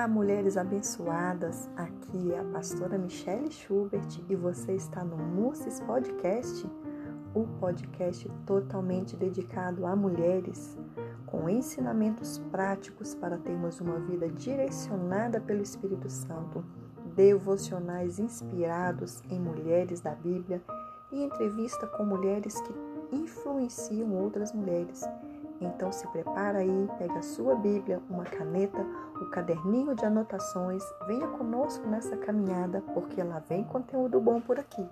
Olá, mulheres abençoadas. Aqui é a pastora Michelle Schubert e você está no Musses Podcast, o podcast totalmente dedicado a mulheres, com ensinamentos práticos para termos uma vida direcionada pelo Espírito Santo, devocionais inspirados em mulheres da Bíblia e entrevista com mulheres que influenciam outras mulheres então se prepara aí, pega a sua Bíblia, uma caneta, o caderninho de anotações, venha conosco nessa caminhada, porque lá vem conteúdo bom por aqui.